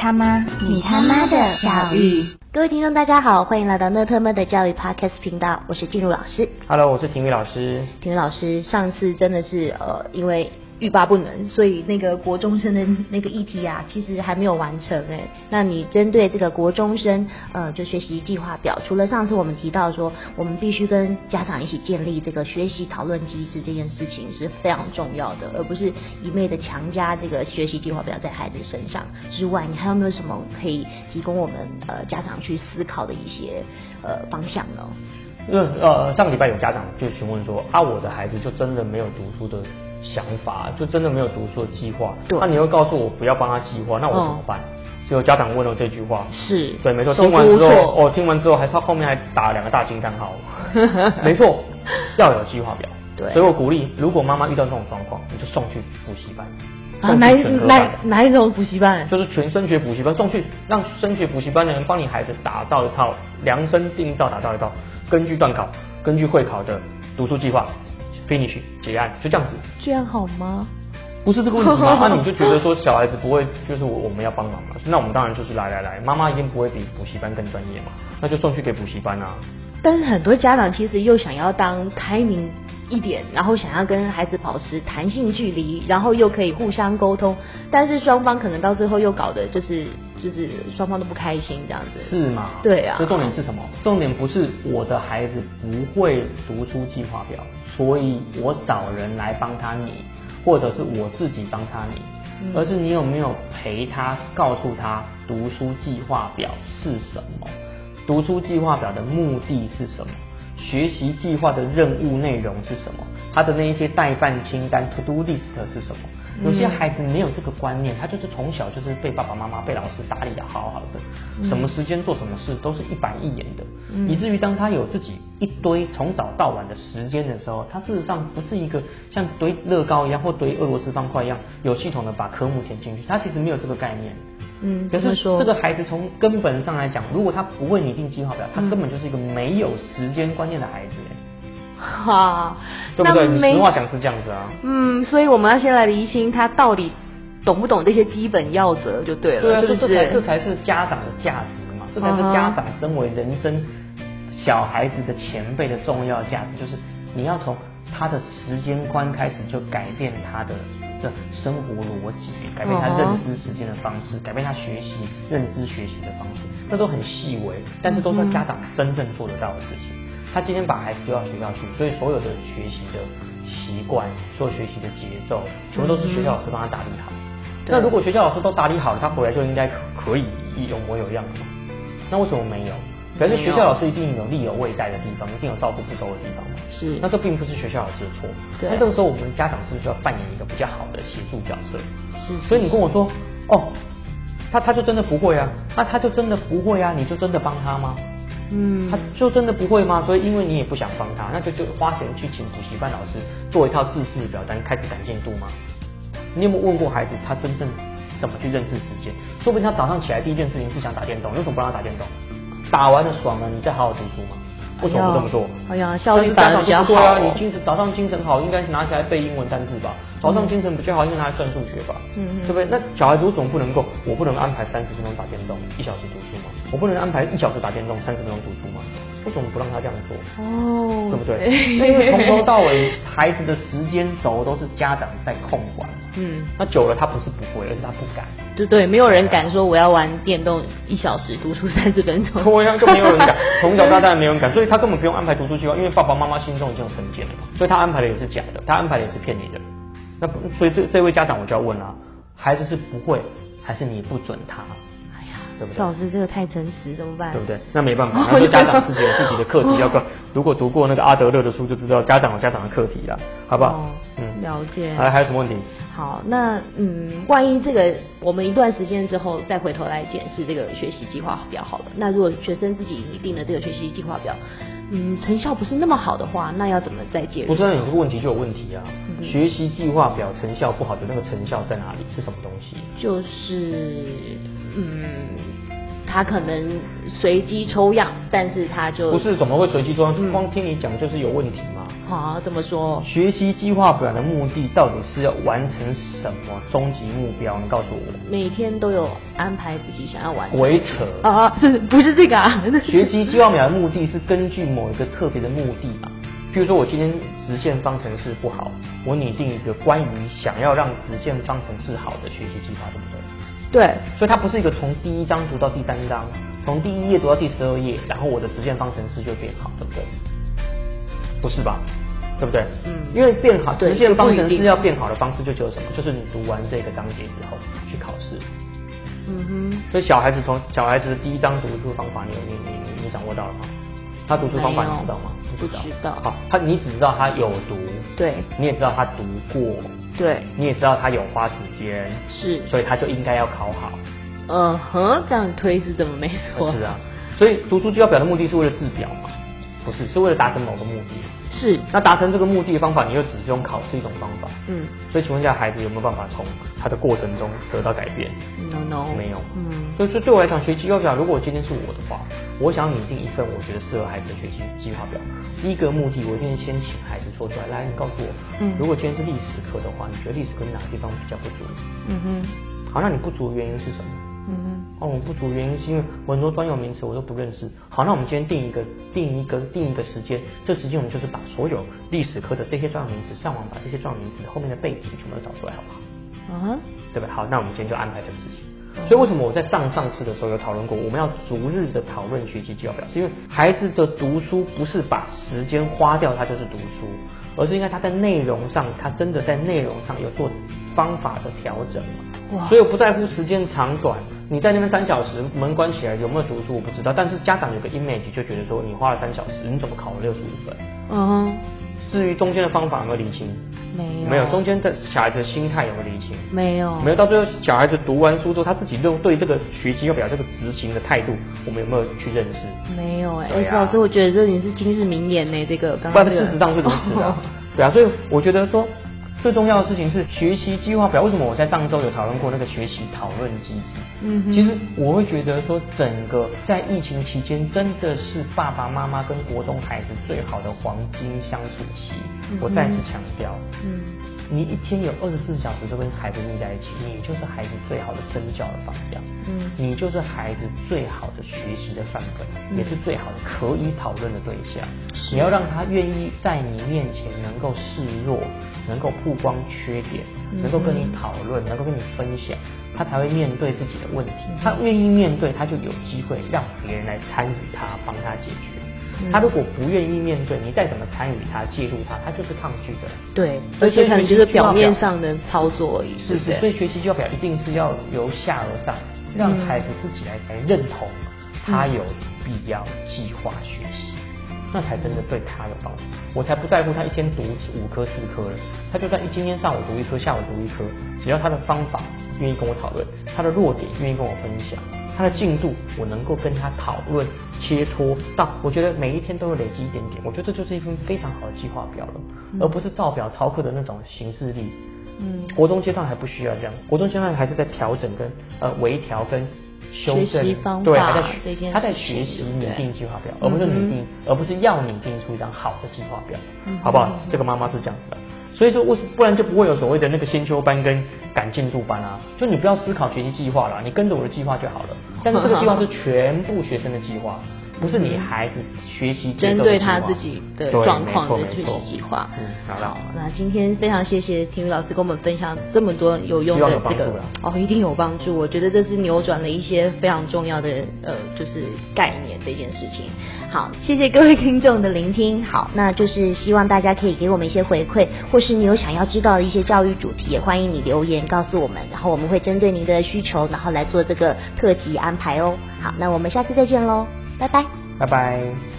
他妈，你他妈的教育。各位听众，大家好，欢迎来到乐特们的教育 Podcast 频道，我是静茹老师。Hello，我是婷宇老师。婷宇老师，上次真的是呃，因为欲罢不能，所以那个国中生的那个议题啊，其实还没有完成哎。那你针对这个国中生呃，就学习计划表，除了上次我们提到说，我们必须跟家长一起建立这个学习讨论机制这件事情是非常重要的，而不是一昧的强加这个学习计划表在孩子身上之外，你还有没有什么可以提供我们呃家长去思考的一些呃方向呢？因为呃，上个礼拜有家长就询问说啊，我的孩子就真的没有读书的想法，就真的没有读书的计划。对那你又告诉我不要帮他计划，那我怎么办？结果家长问了这句话，是对，没错。听完之后，哦，听完之后还是后面还打了两个大惊叹号。没错，要有计划表。对所以我鼓励，如果妈妈遇到这种状况，你就送去补习班。啊，哪一哪班哪一种补习班？就是全升学补习班送去，让升学补习班的人帮你孩子打造一套量身定造，打造一套根据段考、根据会考的读书计划，finish 结案，就这样子，这样好吗？不是这个问题吗？那、你就觉得说小孩子不会，就是我我们要帮忙嘛？那我们当然就是来来来，妈妈一定不会比补习班更专业嘛，那就送去给补习班啊。但是很多家长其实又想要当开明一点，然后想要跟孩子保持弹性距离，然后又可以互相沟通，但是双方可能到最后又搞得就是就是双方都不开心这样子。是吗？对啊所以重点是什么？重点不是我的孩子不会读书计划表，所以我找人来帮他拟，或者是我自己帮他拟，嗯而是你有没有陪他，告诉他读书计划表是什么，读书计划表的目的是什么，学习计划的任务内容是什么，他的那一些代办清单 to do list 是什么。有些孩子没有这个观念，他就是从小就是被爸爸妈妈、被老师打理的好好的，什么时间做什么事都是一板一眼的，嗯。以至于当他有自己一堆从早到晚的时间的时候，他事实上不是一个像堆乐高一样或堆俄罗斯方块一样有系统的把科目填进去，他其实没有这个概念。嗯，可是说这个孩子从根本上来讲，如果他不会拟定计划表，他嗯根本就是一个没有时间观念的孩子，哎哈，对不对？你实话讲是这样子啊。嗯，所以我们要先来厘清他到底懂不懂这些基本要则就对了，对啊，这这才这是？才是家长的价值嘛，这才是家长身为人生小孩子的前辈的重要价值，就是你要从他的时间观开始就改变他的的生活逻辑，改变他认知时间的方式，改变他学习认知学习的方式，那都很细微，但是都是家长真正做得到的事情。他今天把孩子丢到学校去，所以所有的学习的习惯，所有学习的节奏，全部都是学校老师帮他打理好。那如果学校老师都打理好了，他回来就应该可可以有模有样了？那为什么没有？可是学校老师一定有力有未逮的地方，一定有照顾不周的地方嘛？是那这并不是学校老师的错。对那这个时候我们家长是不是就要扮演一个比较好的协助角色？是是所以你跟我说，哦，他他就真的不会啊？那他就真的不会啊？你就真的帮他吗？嗯他就真的不会吗？所以因为你也不想帮他，那就就花钱去请补习班老师做一套自式表单，开始赶进度吗？你有没有问过孩子，他真正怎么去认识时间？说不定他早上起来第一件事情是想打电动，你为什么不让他打电动？打完了爽了，你再好好读书嘛？为什么不这么做？哎呀效率反而比较好说不对啊，你精神早上精神好，应该拿起来背英文单字吧？早上精神比较好，应该拿来算数学吧？嗯嗯对不对？那小孩子为什么不能够？我不能安排三十分钟打电动，一小时读书吗？我不能安排一小时打电动，三十分钟读书吗？为什么不让他这样做？哦，对不对？那因为从头到尾，孩子的时间轴都是家长在控管。嗯，那久了，他不是不会，而是他不敢。对对，没有人敢说我要玩电动一小时，读书三十分钟。对呀，就没有人敢，从小到大没有人敢，所以他根本不用安排读书计划，因为爸爸妈妈心中已经有成见了嘛，所以他安排的也是假的，他安排的也是骗你的。那不所以这这位家长我就要问了、孩子是不会，还是你不准他？老师这个太真实，怎么办？对不对？那没办法，那就家长自己有自己的课题要管。如果读过那个阿德勒的书，就知道家长有家长的课题了，好不好哦？嗯，了解。还还有什么问题？好，那嗯，万一这个我们一段时间之后再回头来检视这个学习计划表好了，那如果学生自己拟定的这个学习计划表，嗯，成效不是那么好的话，那要怎么再介入？不是，那你这个问题就有问题啊。嗯学习计划表成效不好的那个成效在哪里？是什么东西？就是嗯，他可能随机抽样，但是他就不是怎么会随机抽样？嗯光听你讲就是有问题吗。好，怎么说？学习计划表的目的到底是要完成什么终极目标？你告诉我。每天都有安排自己想要完成。鬼扯啊！是不是这个啊？学习计划表的目的是根据某一个特别的目的嘛？譬如说我今天直线方程式不好，我拟定一个关于想要让直线方程式好的学习计划，对不对？对。所以它不是一个从第一章读到第三章，从第一页读到第十二页，然后我的直线方程式就变好，对不对？不是吧？对不对？嗯。因为变好，直线方程式要变好的方式就只有什么？就是你读完这个章节之后去考试。嗯哼。所以小孩子从小孩子的第一章读书方法，你有你你你掌握到了吗？他读书方法你知道吗？不知道。好，他你只知道他有读。对。你也知道他读过。对。你也知道他有花时间。是。所以他就应该要考好。嗯哼，这样推是怎么没错？是啊。所以读书就要表的目的是为了治表嘛？不是，是为了达成某个目的。是。那达成这个目的的方法，你又只是用考试一种方法。嗯。所以请问一下，孩子有没有办法从他的过程中得到改变？No No。没有。嗯。所以说，对我来讲，学计划表，如果今天是我的话，我想拟定一份我觉得适合孩子的学习计划表。第一个目的，我一定先请孩子说出来，来，你告诉我，嗯，如果今天是历史课的话，你觉得历史课哪个地方比较不足？嗯哼。好，那你不足的原因是什么？哦，我不足原因是因为我很多专有名词我都不认识。好，那我们今天定一个定一个定一个时间，这时间我们就是把所有历史科的这些专有名词上网把这些专有名词后面的背景全部都找出来，好不好？嗯，对不对？好，那我们今天就安排这个事情。所以为什么我在上上次的时候有讨论过，我们要逐日的讨论学习计划表，是因为孩子的读书不是把时间花掉，他就是读书，而是应该他在内容上，他真的在内容上有做方法的调整嘛？所以我不在乎时间长短。你在那边三小时，门关起来有没有读书我不知道，但是家长有个 image 就觉得说你花了三小时，你怎么考了六十五分？嗯。至于中间的方法有没有理清？没有。没有，中间的小孩子的心态有没有理清？没有。没有，到最后小孩子读完书之后，他自己认对这个学习要表这个执行的态度，我们有没有去认识？没有哎，老师，我觉得这你是今日名言呢，这个。不然事实上是如此的。对啊，所以我觉得说。最重要的事情是学习计划表。为什么我在上周有讨论过那个学习讨论机制？嗯，其实我会觉得说，整个在疫情期间，真的是爸爸妈妈跟国中孩子最好的黄金相处期。我再次强调，嗯。你一天有二十四小时都跟孩子腻在一起，你就是孩子最好的身教的榜样。嗯，你就是孩子最好的学习的范本，也是最好的可以讨论的对象。你要让他愿意在你面前能够示弱，能够曝光缺点，能够跟你讨论，能够跟你分享，他才会面对自己的问题。他愿意面对，他就有机会让别人来参与他，帮他解决。他如果不愿意面对，你再怎么参与他、介入他，他就是抗拒的。对，而且可能就是表面上的操作而已。是是，所以学习计划表一定是要由下而上，让孩子自己来来认同他有必要计划学习，那才真的对他有帮助。我才不在乎他一天读五科四科了，他就算一今天上午读一科，下午读一科，只要他的方法愿意跟我讨论，他的弱点愿意跟我分享。他的进度，我能够跟他讨论切磋到，我觉得每一天都有累积一点点，我觉得这就是一份非常好的计划表了，而不是照表操课的那种形式力。嗯，国中阶段还不需要这样，国中阶段还是在调整跟呃微调跟修正，对，还在他在学习拟定计划表，而不是拟定，而不是要拟定出一张好的计划表，好不好？这个妈妈是这样子的。所以说，为不然就不会有所谓的那个先修班跟赶进度班啊。就你不要思考学习计划了，你跟着我的计划就好了。但是这个计划是全部学生的计划。不是你孩子学习针对他自己的状况的学习计划。嗯，好，那今天非常谢谢体育老师跟我们分享这么多有用的这个哦，一定有帮助。我觉得这是扭转了一些非常重要的呃，就是概念这件事情。好，谢谢各位听众的聆听。好，那就是希望大家可以给我们一些回馈，或是你有想要知道的一些教育主题，也欢迎你留言告诉我们，然后我们会针对您的需求，然后来做这个特辑安排哦。好，那我们下次再见喽。拜拜，拜拜。